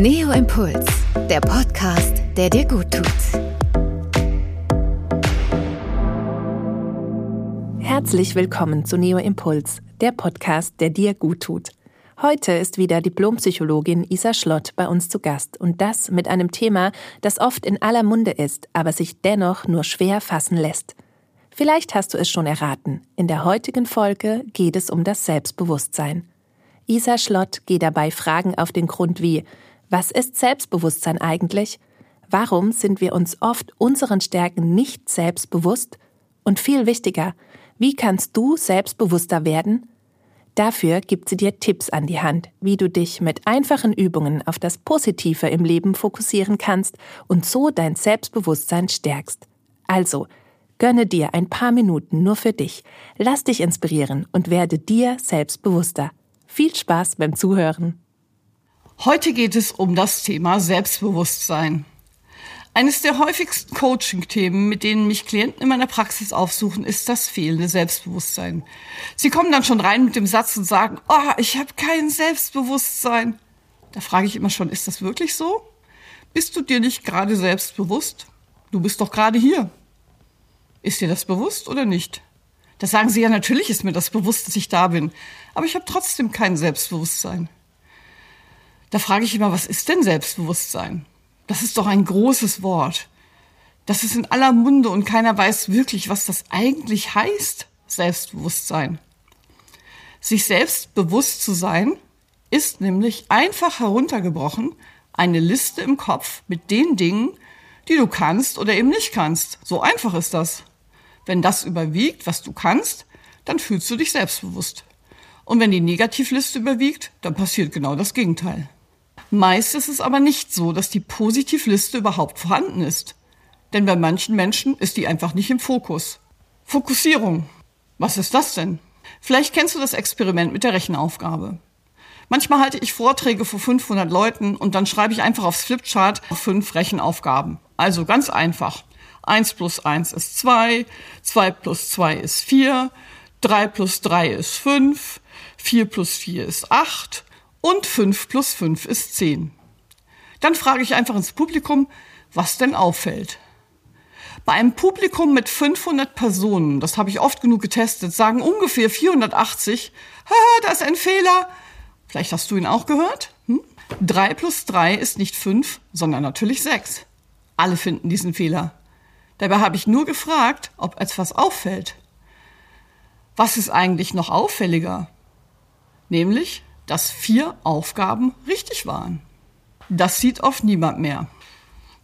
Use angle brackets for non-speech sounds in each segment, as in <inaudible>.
Neo Impuls, der Podcast, der dir gut tut. Herzlich willkommen zu Neo Impuls, der Podcast, der dir gut tut. Heute ist wieder Diplompsychologin Isa Schlott bei uns zu Gast und das mit einem Thema, das oft in aller Munde ist, aber sich dennoch nur schwer fassen lässt. Vielleicht hast du es schon erraten. In der heutigen Folge geht es um das Selbstbewusstsein. Isa Schlott geht dabei Fragen auf den Grund wie Was ist Selbstbewusstsein eigentlich? Warum sind wir uns oft unseren Stärken nicht selbstbewusst? Und viel wichtiger, wie kannst du selbstbewusster werden? Dafür gibt sie dir Tipps an die Hand, wie du dich mit einfachen Übungen auf das Positive im Leben fokussieren kannst und so dein Selbstbewusstsein stärkst. Also, gönne dir ein paar Minuten nur für dich, lass dich inspirieren und werde dir selbstbewusster. Viel Spaß beim Zuhören. Heute geht es um das Thema Selbstbewusstsein. Eines der häufigsten Coaching-Themen, mit denen mich Klienten in meiner Praxis aufsuchen, ist das fehlende Selbstbewusstsein. Sie kommen dann schon rein mit dem Satz und sagen, oh, ich habe kein Selbstbewusstsein. Da frage ich immer schon, ist das wirklich so? Bist du dir nicht gerade selbstbewusst? Du bist doch gerade hier. Ist dir das bewusst oder nicht? Da sagen sie ja, natürlich ist mir das bewusst, dass ich da bin. Aber ich habe trotzdem kein Selbstbewusstsein. Da frage ich immer, was ist denn Selbstbewusstsein? Das ist doch ein großes Wort. Das ist in aller Munde und keiner weiß wirklich, was das eigentlich heißt, Selbstbewusstsein. Sich selbst bewusst zu sein, ist nämlich einfach heruntergebrochen eine Liste im Kopf mit den Dingen, die du kannst oder eben nicht kannst. So einfach ist das. Wenn das überwiegt, was du kannst, dann fühlst du dich selbstbewusst. Und wenn die Negativliste überwiegt, dann passiert genau das Gegenteil. Meist ist es aber nicht so, dass die Positivliste überhaupt vorhanden ist. Denn bei manchen Menschen ist die einfach nicht im Fokus. Fokussierung. Was ist das denn? Vielleicht kennst du das Experiment mit der Rechenaufgabe. Manchmal halte ich Vorträge vor 500 Leuten und dann schreibe ich einfach aufs Flipchart fünf Rechenaufgaben. Also ganz einfach. 1 plus 1 ist 2, 2 plus 2 ist 4, 3 plus 3 ist 5, 4 plus 4 ist 8 und 5 plus 5 ist 10. Dann frage ich einfach ins Publikum, was denn auffällt. Bei einem Publikum mit 500 Personen, das habe ich oft genug getestet, sagen ungefähr 480, Haha, da ist ein Fehler. Vielleicht hast du ihn auch gehört. Hm? 3 plus 3 ist nicht 5, sondern natürlich 6. Alle finden diesen Fehler. Dabei habe ich nur gefragt, ob etwas auffällt. Was ist eigentlich noch auffälliger? Nämlich, dass vier Aufgaben richtig waren. Das sieht oft niemand mehr.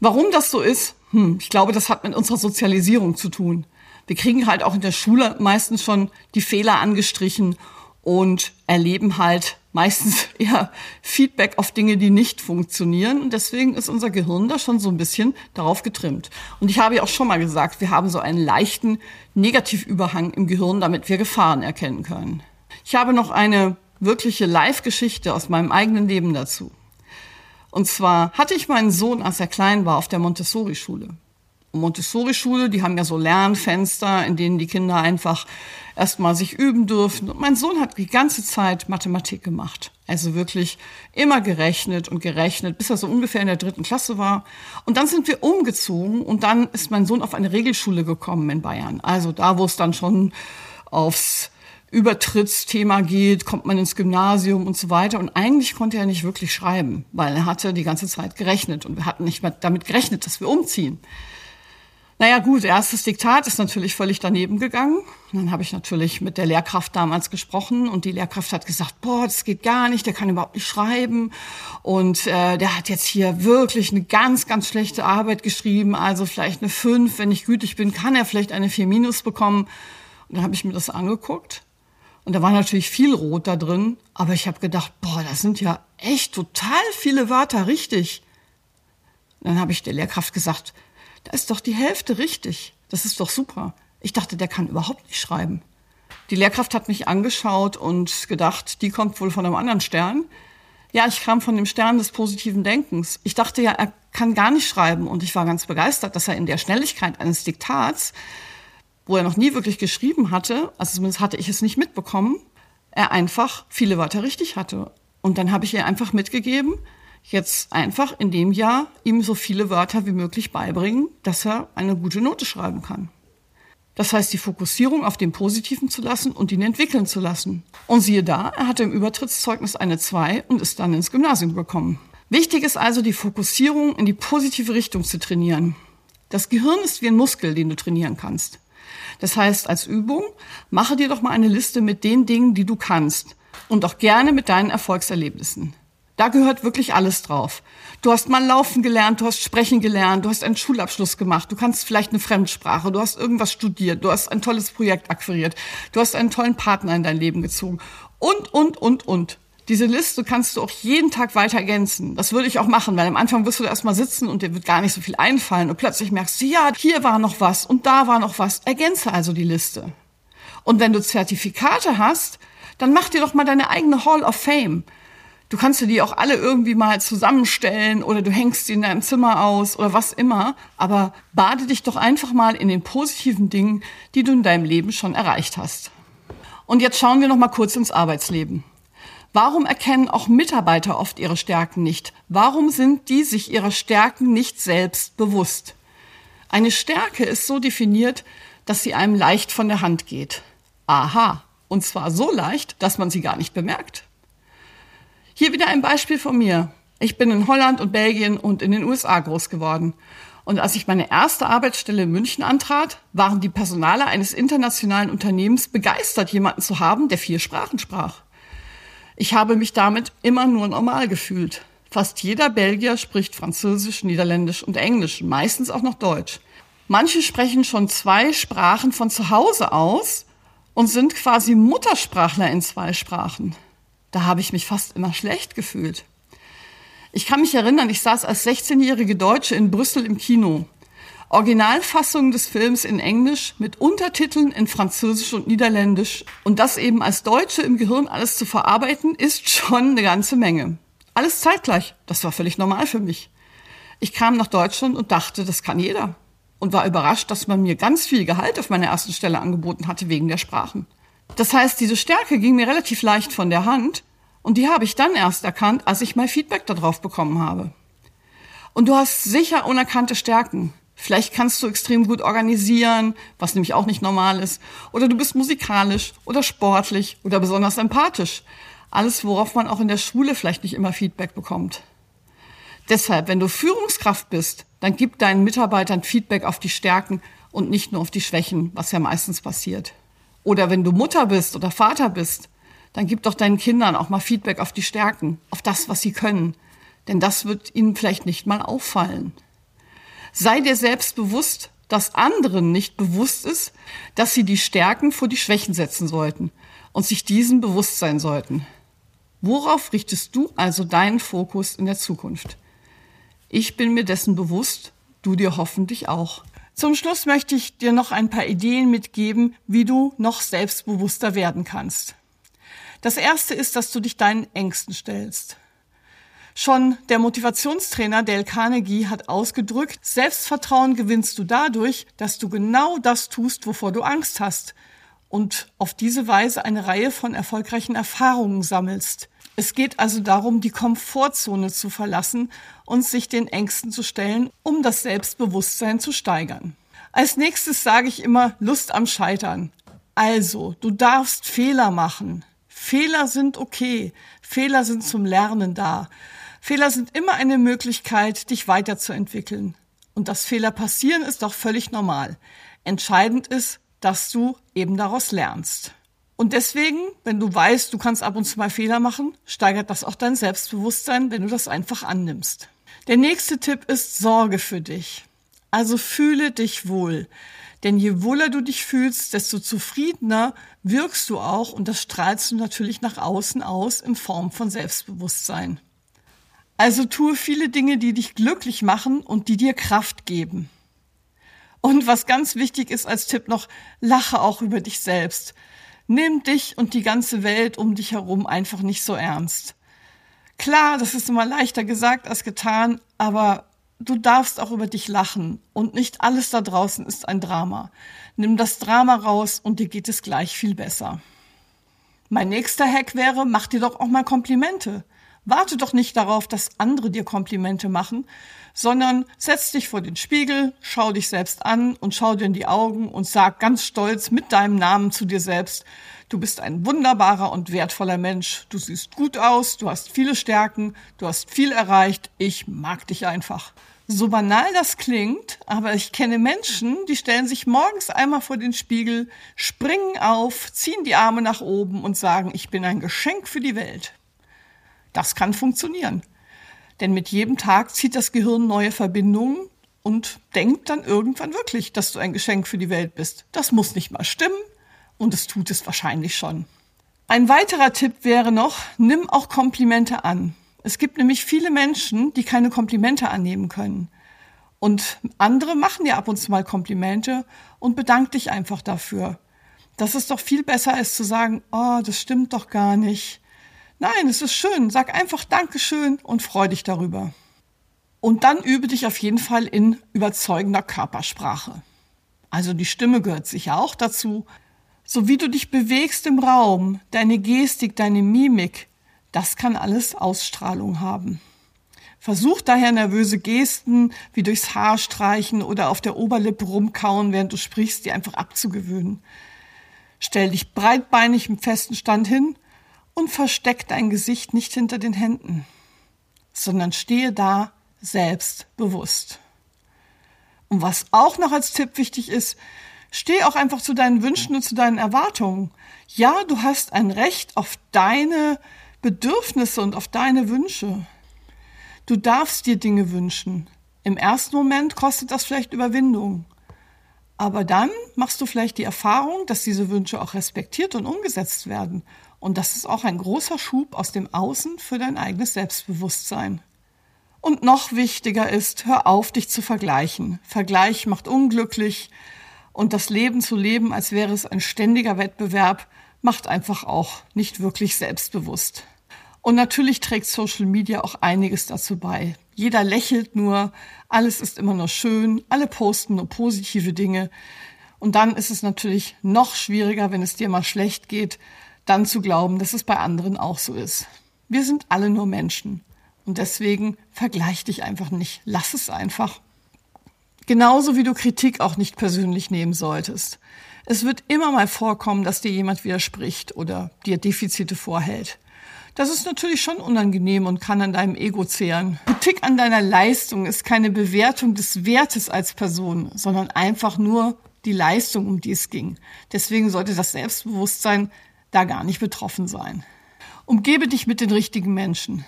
Warum das so ist? Hm, ich glaube, das hat mit unserer Sozialisierung zu tun. Wir kriegen halt auch in der Schule meistens schon die Fehler angestrichen und erleben halt meistens <laughs> eher Feedback auf Dinge, die nicht funktionieren. Und deswegen ist unser Gehirn da schon so ein bisschen darauf getrimmt. Und ich habe ja auch schon mal gesagt, wir haben so einen leichten Negativüberhang im Gehirn, damit wir Gefahren erkennen können. Ich habe noch eine wirkliche Live-Geschichte aus meinem eigenen Leben dazu. Und zwar hatte ich meinen Sohn, als er klein war, auf der Montessori-Schule. Montessori-Schule, die haben ja so Lernfenster, in denen die Kinder einfach erstmal sich üben dürfen. Und mein Sohn hat die ganze Zeit Mathematik gemacht. Also wirklich immer gerechnet und gerechnet, bis er so ungefähr in der dritten Klasse war. Und dann sind wir umgezogen und dann ist mein Sohn auf eine Regelschule gekommen in Bayern. Also da, wo es dann schon aufs Übertrittsthema geht, kommt man ins Gymnasium und so weiter. Und eigentlich konnte er nicht wirklich schreiben, weil er hatte die ganze Zeit gerechnet und wir hatten nicht mehr damit gerechnet, dass wir umziehen. Naja gut, erstes Diktat ist natürlich völlig daneben gegangen. dann habe ich natürlich mit der Lehrkraft damals gesprochen und die Lehrkraft hat gesagt, boah, das geht gar nicht, der kann überhaupt nicht schreiben und äh, der hat jetzt hier wirklich eine ganz, ganz schlechte Arbeit geschrieben, also vielleicht eine 5, wenn ich gütig bin, kann er vielleicht eine 4 minus bekommen. Und dann habe ich mir das angeguckt und da war natürlich viel Rot da drin, aber ich habe gedacht, boah, das sind ja echt total viele Wörter richtig. Und dann habe ich der Lehrkraft gesagt, da ist doch die Hälfte richtig. Das ist doch super. Ich dachte, der kann überhaupt nicht schreiben. Die Lehrkraft hat mich angeschaut und gedacht, die kommt wohl von einem anderen Stern. Ja, ich kam von dem Stern des positiven Denkens. Ich dachte ja, er kann gar nicht schreiben und ich war ganz begeistert, dass er in der Schnelligkeit eines Diktats wo er noch nie wirklich geschrieben hatte, also zumindest hatte ich es nicht mitbekommen, er einfach viele Wörter richtig hatte. Und dann habe ich ihr einfach mitgegeben, Jetzt einfach in dem Jahr ihm so viele Wörter wie möglich beibringen, dass er eine gute Note schreiben kann. Das heißt, die Fokussierung auf den Positiven zu lassen und ihn entwickeln zu lassen. Und siehe da, er hatte im Übertrittszeugnis eine 2 und ist dann ins Gymnasium gekommen. Wichtig ist also, die Fokussierung in die positive Richtung zu trainieren. Das Gehirn ist wie ein Muskel, den du trainieren kannst. Das heißt, als Übung, mache dir doch mal eine Liste mit den Dingen, die du kannst und auch gerne mit deinen Erfolgserlebnissen. Da gehört wirklich alles drauf. Du hast mal laufen gelernt, du hast sprechen gelernt, du hast einen Schulabschluss gemacht, du kannst vielleicht eine Fremdsprache, du hast irgendwas studiert, du hast ein tolles Projekt akquiriert, du hast einen tollen Partner in dein Leben gezogen und, und, und, und. Diese Liste kannst du auch jeden Tag weiter ergänzen. Das würde ich auch machen, weil am Anfang wirst du erstmal sitzen und dir wird gar nicht so viel einfallen und plötzlich merkst du, ja, hier war noch was und da war noch was. Ergänze also die Liste. Und wenn du Zertifikate hast, dann mach dir doch mal deine eigene Hall of Fame. Du kannst dir die auch alle irgendwie mal zusammenstellen oder du hängst sie in deinem Zimmer aus oder was immer. Aber bade dich doch einfach mal in den positiven Dingen, die du in deinem Leben schon erreicht hast. Und jetzt schauen wir noch mal kurz ins Arbeitsleben. Warum erkennen auch Mitarbeiter oft ihre Stärken nicht? Warum sind die sich ihrer Stärken nicht selbst bewusst? Eine Stärke ist so definiert, dass sie einem leicht von der Hand geht. Aha. Und zwar so leicht, dass man sie gar nicht bemerkt. Hier wieder ein Beispiel von mir. Ich bin in Holland und Belgien und in den USA groß geworden. Und als ich meine erste Arbeitsstelle in München antrat, waren die Personale eines internationalen Unternehmens begeistert, jemanden zu haben, der vier Sprachen sprach. Ich habe mich damit immer nur normal gefühlt. Fast jeder Belgier spricht Französisch, Niederländisch und Englisch, meistens auch noch Deutsch. Manche sprechen schon zwei Sprachen von zu Hause aus und sind quasi Muttersprachler in zwei Sprachen da habe ich mich fast immer schlecht gefühlt. Ich kann mich erinnern, ich saß als 16-jährige Deutsche in Brüssel im Kino. Originalfassung des Films in Englisch mit Untertiteln in Französisch und Niederländisch. Und das eben als Deutsche im Gehirn alles zu verarbeiten, ist schon eine ganze Menge. Alles zeitgleich. Das war völlig normal für mich. Ich kam nach Deutschland und dachte, das kann jeder. Und war überrascht, dass man mir ganz viel Gehalt auf meiner ersten Stelle angeboten hatte wegen der Sprachen. Das heißt, diese Stärke ging mir relativ leicht von der Hand und die habe ich dann erst erkannt, als ich mal Feedback darauf bekommen habe. Und du hast sicher unerkannte Stärken. Vielleicht kannst du extrem gut organisieren, was nämlich auch nicht normal ist. Oder du bist musikalisch oder sportlich oder besonders empathisch. Alles, worauf man auch in der Schule vielleicht nicht immer Feedback bekommt. Deshalb, wenn du Führungskraft bist, dann gib deinen Mitarbeitern Feedback auf die Stärken und nicht nur auf die Schwächen, was ja meistens passiert. Oder wenn du Mutter bist oder Vater bist, dann gib doch deinen Kindern auch mal Feedback auf die Stärken, auf das, was sie können. Denn das wird ihnen vielleicht nicht mal auffallen. Sei dir selbst bewusst, dass anderen nicht bewusst ist, dass sie die Stärken vor die Schwächen setzen sollten und sich diesen bewusst sein sollten. Worauf richtest du also deinen Fokus in der Zukunft? Ich bin mir dessen bewusst, du dir hoffentlich auch. Zum Schluss möchte ich dir noch ein paar Ideen mitgeben, wie du noch selbstbewusster werden kannst. Das erste ist, dass du dich deinen Ängsten stellst. Schon der Motivationstrainer Dale Carnegie hat ausgedrückt, Selbstvertrauen gewinnst du dadurch, dass du genau das tust, wovor du Angst hast und auf diese Weise eine Reihe von erfolgreichen Erfahrungen sammelst. Es geht also darum, die Komfortzone zu verlassen und sich den Ängsten zu stellen, um das Selbstbewusstsein zu steigern. Als nächstes sage ich immer Lust am Scheitern. Also, du darfst Fehler machen. Fehler sind okay. Fehler sind zum Lernen da. Fehler sind immer eine Möglichkeit, dich weiterzuentwickeln. Und dass Fehler passieren, ist auch völlig normal. Entscheidend ist, dass du eben daraus lernst. Und deswegen, wenn du weißt, du kannst ab und zu mal Fehler machen, steigert das auch dein Selbstbewusstsein, wenn du das einfach annimmst. Der nächste Tipp ist Sorge für dich. Also fühle dich wohl. Denn je wohler du dich fühlst, desto zufriedener wirkst du auch und das strahlst du natürlich nach außen aus in Form von Selbstbewusstsein. Also tue viele Dinge, die dich glücklich machen und die dir Kraft geben. Und was ganz wichtig ist als Tipp noch, lache auch über dich selbst. Nimm dich und die ganze Welt um dich herum einfach nicht so ernst. Klar, das ist immer leichter gesagt als getan, aber du darfst auch über dich lachen und nicht alles da draußen ist ein Drama. Nimm das Drama raus und dir geht es gleich viel besser. Mein nächster Hack wäre, mach dir doch auch mal Komplimente. Warte doch nicht darauf, dass andere dir Komplimente machen, sondern setz dich vor den Spiegel, schau dich selbst an und schau dir in die Augen und sag ganz stolz mit deinem Namen zu dir selbst, du bist ein wunderbarer und wertvoller Mensch, du siehst gut aus, du hast viele Stärken, du hast viel erreicht, ich mag dich einfach. So banal das klingt, aber ich kenne Menschen, die stellen sich morgens einmal vor den Spiegel, springen auf, ziehen die Arme nach oben und sagen, ich bin ein Geschenk für die Welt. Das kann funktionieren. Denn mit jedem Tag zieht das Gehirn neue Verbindungen und denkt dann irgendwann wirklich, dass du ein Geschenk für die Welt bist. Das muss nicht mal stimmen und es tut es wahrscheinlich schon. Ein weiterer Tipp wäre noch, nimm auch Komplimente an. Es gibt nämlich viele Menschen, die keine Komplimente annehmen können. Und andere machen dir ab und zu mal Komplimente und bedank dich einfach dafür. Das ist doch viel besser, als zu sagen, oh, das stimmt doch gar nicht. Nein, es ist schön. Sag einfach Dankeschön und freu dich darüber. Und dann übe dich auf jeden Fall in überzeugender Körpersprache. Also die Stimme gehört sicher auch dazu. So wie du dich bewegst im Raum, deine Gestik, deine Mimik, das kann alles Ausstrahlung haben. Versuch daher nervöse Gesten wie durchs Haar streichen oder auf der Oberlippe rumkauen, während du sprichst, die einfach abzugewöhnen. Stell dich breitbeinig im festen Stand hin und versteck dein Gesicht nicht hinter den Händen, sondern stehe da selbstbewusst. Und was auch noch als Tipp wichtig ist, steh auch einfach zu deinen Wünschen und zu deinen Erwartungen. Ja, du hast ein Recht auf deine Bedürfnisse und auf deine Wünsche. Du darfst dir Dinge wünschen. Im ersten Moment kostet das vielleicht Überwindung. Aber dann machst du vielleicht die Erfahrung, dass diese Wünsche auch respektiert und umgesetzt werden. Und das ist auch ein großer Schub aus dem Außen für dein eigenes Selbstbewusstsein. Und noch wichtiger ist, hör auf, dich zu vergleichen. Vergleich macht unglücklich und das Leben zu leben, als wäre es ein ständiger Wettbewerb, macht einfach auch nicht wirklich selbstbewusst. Und natürlich trägt Social Media auch einiges dazu bei. Jeder lächelt nur, alles ist immer nur schön, alle posten nur positive Dinge. Und dann ist es natürlich noch schwieriger, wenn es dir mal schlecht geht, dann zu glauben, dass es bei anderen auch so ist. Wir sind alle nur Menschen. Und deswegen vergleich dich einfach nicht. Lass es einfach. Genauso wie du Kritik auch nicht persönlich nehmen solltest. Es wird immer mal vorkommen, dass dir jemand widerspricht oder dir Defizite vorhält. Das ist natürlich schon unangenehm und kann an deinem Ego zehren. Kritik an deiner Leistung ist keine Bewertung des Wertes als Person, sondern einfach nur die Leistung, um die es ging. Deswegen sollte das Selbstbewusstsein da gar nicht betroffen sein. Umgebe dich mit den richtigen Menschen.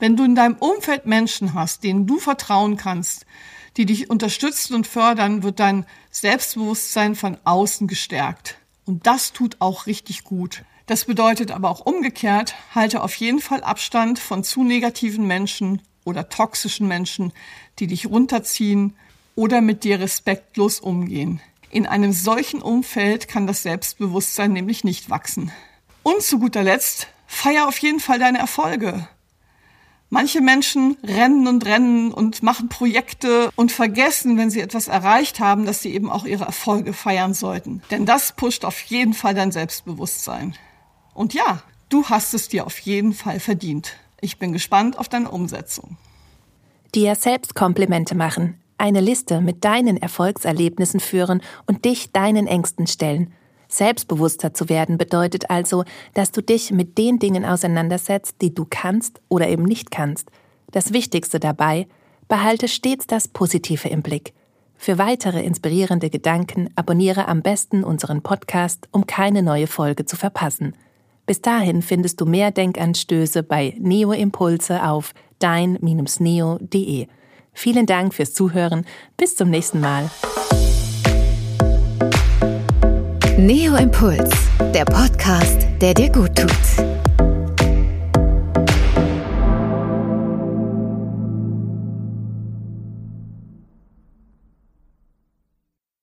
Wenn du in deinem Umfeld Menschen hast, denen du vertrauen kannst, die dich unterstützen und fördern, wird dein Selbstbewusstsein von außen gestärkt. Und das tut auch richtig gut. Das bedeutet aber auch umgekehrt, halte auf jeden Fall Abstand von zu negativen Menschen oder toxischen Menschen, die dich runterziehen oder mit dir respektlos umgehen. In einem solchen Umfeld kann das Selbstbewusstsein nämlich nicht wachsen. Und zu guter Letzt, feier auf jeden Fall deine Erfolge. Manche Menschen rennen und rennen und machen Projekte und vergessen, wenn sie etwas erreicht haben, dass sie eben auch ihre Erfolge feiern sollten. Denn das pusht auf jeden Fall dein Selbstbewusstsein. Und ja, du hast es dir auf jeden Fall verdient. Ich bin gespannt auf deine Umsetzung. Dir selbst Komplimente machen, eine Liste mit deinen Erfolgserlebnissen führen und dich deinen Ängsten stellen. Selbstbewusster zu werden bedeutet also, dass du dich mit den Dingen auseinandersetzt, die du kannst oder eben nicht kannst. Das Wichtigste dabei, behalte stets das Positive im Blick. Für weitere inspirierende Gedanken abonniere am besten unseren Podcast, um keine neue Folge zu verpassen. Bis dahin findest du mehr Denkanstöße bei Neo Impulse auf dein-neo.de. Vielen Dank fürs Zuhören. Bis zum nächsten Mal. Neo Impuls, der Podcast, der dir gut tut.